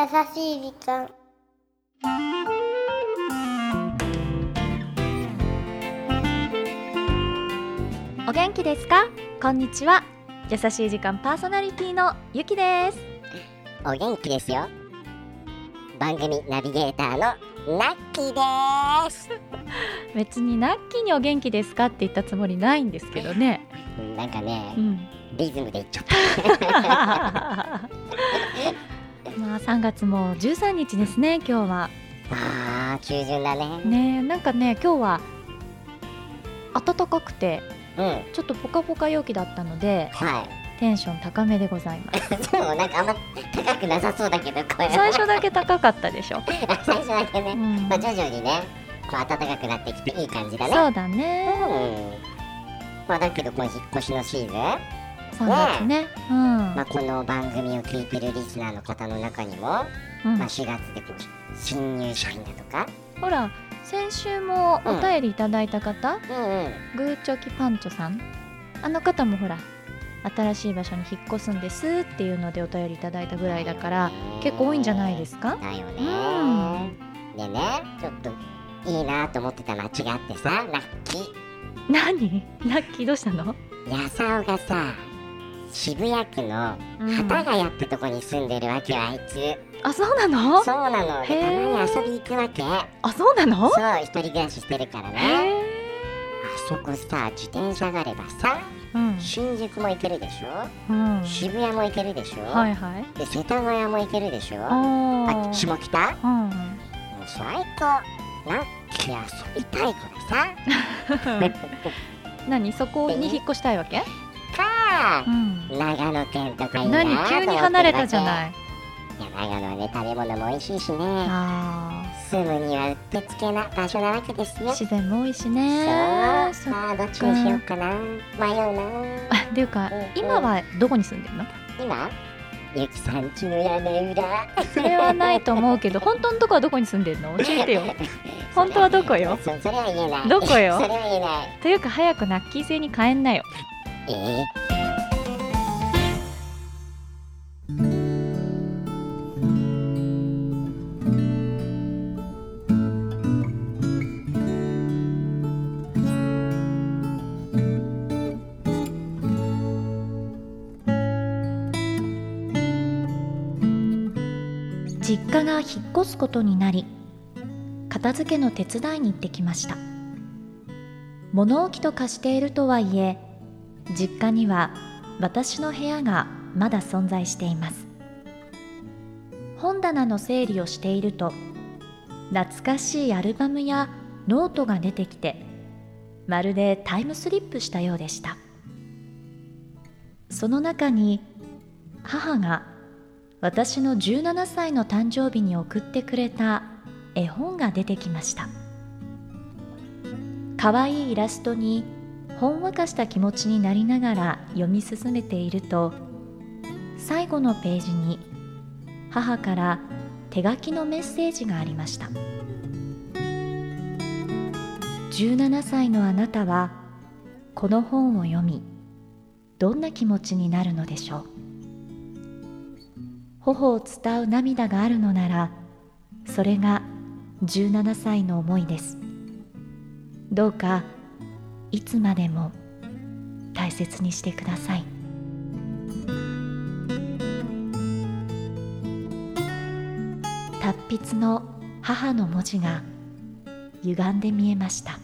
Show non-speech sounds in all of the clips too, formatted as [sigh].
優しい時間。お元気ですか？こんにちは。優しい時間パーソナリティのゆきです。お元気ですよ。番組ナビゲーターのナッキーです。[laughs] 別にナッキーにお元気ですかって言ったつもりないんですけどね。うんなんかねう、ん。リズムで言っちゃった。ま [laughs] あ3月も13日ですね今日は。あー中旬だね。ねえなんかね今日は暖かくてうん。ちょっとポカポカ陽気だったのではテンション高めでございます。い [laughs] でもなんかあんま高くなさそうだけど声最初だけ高かったでしょ、[laughs] 最初だけね、うん。まあ、徐々にねこう暖かくなってきていい感じだね。そうだね。うん。まあだけどこの引っ越しのシーズン、3月ね。うん、まあ、この番組を聞いてるリスナーの方の中にも、うん。まあ、4月でこう新入社員だとか。ほら先週もお便りいただいた方、うんうん。グーチョキパンチョさん。あの方もほら新しい場所に引っ越すんですっていうのでお便りいただいたぐらいだから結構多いんじゃないですか？だよね、うん。でねちょっといいなと思ってた街があってさラッキー。何？ラッキー？どうしたの、やさおがさ渋谷区のうん。幡ヶ谷ってとこに住んでるわけよあいつ。あそうなの？そうなの。でたまに遊び行くわけ。あそうなの？そう一人暮らししてるからね。へあそこさ自転車があればさーうん。新宿も行けるでしょ？うん。渋谷も行けるでしょ、はいはい。で世田谷も行けるでしょ？あ下北？うん。もう最高。ラッキー遊びたいからさ。[laughs] 何？そこに引っ越したいわけ、かうん、長野県とかいいな何急に離れたじゃいない。いや長野はね食べ物も美味しいしね。あ住むにはうってつけな場所なわけですよ。ー自然も多いしね。そっさあどっちにしようかな。迷うな。あっていうかうん今はどこに住んでるの？今？ゆきさんちの屋根裏。それはないと思うけど [laughs] 本当のとこはどこに住んでるの？教えてよ。[laughs] 本当はどこよ？そそれは言えない。どこよ？[laughs] それは言えない。というか早くナッキー星に帰んなよ。えー？実家が引っ越すことになり片付けの手伝いに行ってきました。物置と化しているとはいえ実家には私の部屋がまだ存在しています。本棚の整理をしていると懐かしいアルバムやノートが出てきてまるでタイムスリップしたようでした。その中に母が私の17歳の誕生日に送ってくれた絵本が出てきました。可愛いイラストにほんわかした気持ちになりながら読み進めていると最後のページに母から手書きのメッセージがありました。17歳のあなたはこの本を読みどんな気持ちになるのでしょう？頬を伝う涙があるのならそれが17歳の思いです。どうかいつまでも大切にしてください。達筆の母の文字が歪んで見えました。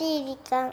しい時間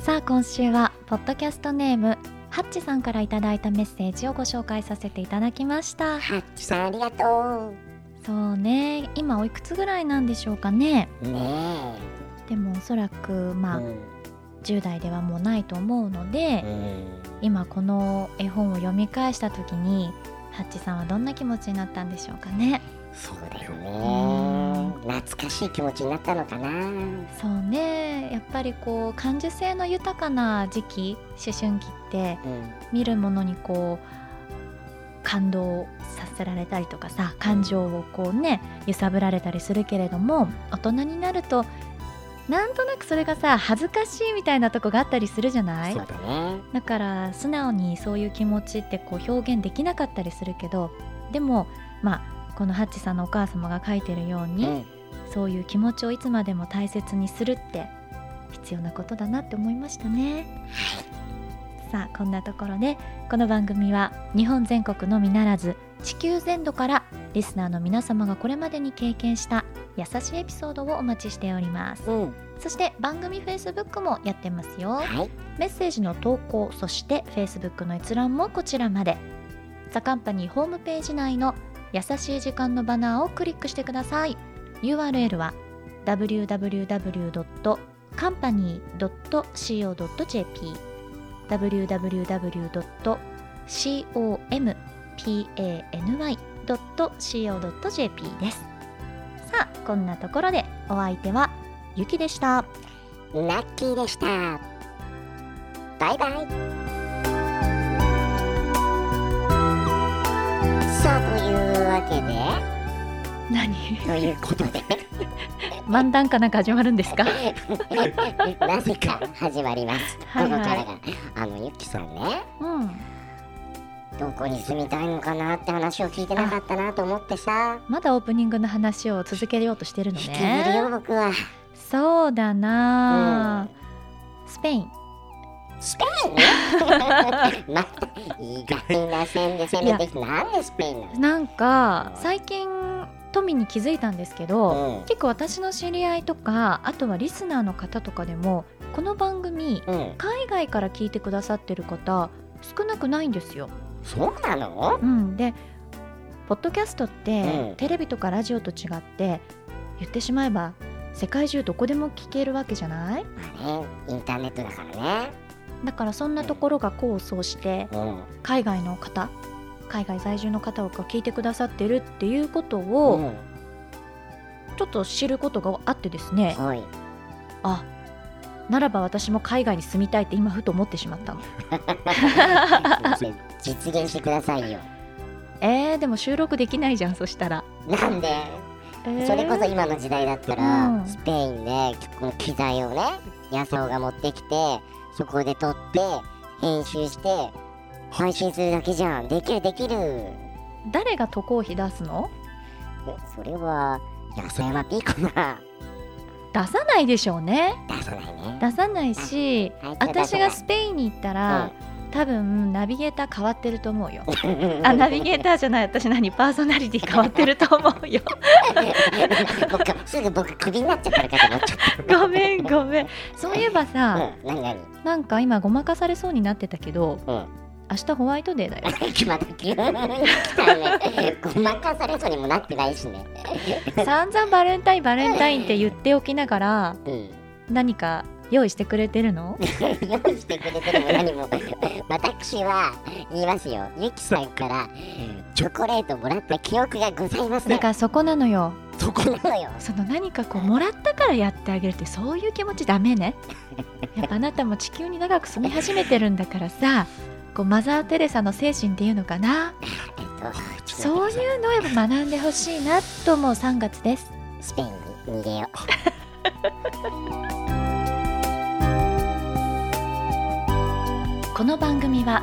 さあ今週はポッドキャストネームハッチさんからいただいたメッセージをご紹介させていただきました。ハッチさんありがとそうね。今おいくつぐらいなんでしょうかね。うねでもおそらくまあ、えうん。10代ではもうないと思うので、うん。今この絵本を読み返した時にハッチさんはどんな気持ちになったんでしょうかね。そうだよね。懐かしい気持ちになったのかな。そうね。やっぱりこう感受性の豊かな時期思春期ってうん。見るものにこう感動させられたりとかさ感情をこうね揺さぶられたりするけれども大人になるとなんとなくそれがさ恥ずかしいみたいなとこがあったりするじゃない？だね。だから素直にそういう気持ちってこう表現できなかったりするけどでもまあこのハッチさんのお母様が書いてるように、うん。そういう気持ちをいつまでも大切にするって必要なことだなって思いましたね。さあこんなところでこの番組は日本全国のみならず地球全土からリスナーの皆様がこれまでに経験した優しいエピソードをお待ちしております。うん。そして番組 Facebook もやってますよ。はい。メッセージの投稿そして Facebook の閲覧もこちらまで。ザカンパニーホームページ内の優しい時間のバナーをクリックしてください。URL は www.company.co.jp www.company.co.jp です。さあこんなところでお相手はゆきでした。ラッキーでした。バイバイ。さあというわけで。何？ということで漫談かなんか始まるんですか？[laughs] なぜか始まります。はいはい。ここからがあのゆきさんね。うん。どこに住みたいのかなって話を聞いてなかったなと思ってさ。まだオープニングの話を続けようとしてるのね。僕は。そうだな、スペイン。スペイン？[laughs] また意外な線で攻めて。きてなんでスペインなの？なんか最近富に気づいたんですけど、うん。結構私の知り合いとかあとはリスナーの方とかでもこの番組うん。海外から聞いてくださってる方少なくないんですよ。そうなの？うん、でポッドキャストって、うん。テレビとかラジオと違って言ってしまえば世界中どこでも聞けるわけじゃない？まあねインターネットだからね。だからそんなところが功を奏してうん。海外の方海外在住の方が聞いてくださってるっていうことうをん。ちょっと知ることがあってですね、はい。あならば私も海外に住みたいって今ふと思ってしまった。の [laughs] 実現してくださいよ。えー、でも収録できないじゃんそしたら、なんで？えー。それこそ今の時代だったら、うん。スペインでこの機材をね野草が持ってきてそこで撮って編集して配信するだけじゃんできるできる。誰が渡航費出すの？えそれは安山 P かな出さないでしょうね。出さないね。出さないし私がスペインに行ったら、多分ナビゲーター変わってると思うよ。[laughs] あナビゲーターじゃない私何パーソナリティ変わってると思うよ。僕すぐ僕クビになっちゃったのかと思っちゃっごめんごめん。[laughs] そういえばたさ、うんなんか今ごまかされそうになってたけどうん明日ホワイトデーだよ。また急に来たねごまかされそうにもなってないしね。散々バレンタインバレンタインって言っておきながらうん。何か用意してくれてるの？[laughs] 用意してくれてるも何も。私は言いますよ。ゆきさんからチョコレートもらった記憶がございませんだからそこなのよ。そこなのよ。その何かこうもらったからやってあげるってそういう気持ちダメね。やっぱあなたも地球に長く住み始めてるんだからさこうマザー・テレサの精神っていうのかな？えっとそういうのをやっぱ学んでほしいなと思う3月です。スペインに逃げよ [laughs] この番組は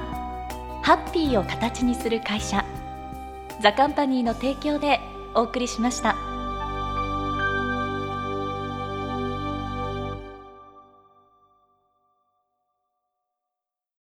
ハッピーを形にする会社ザカンパニーの提供でお送りしました。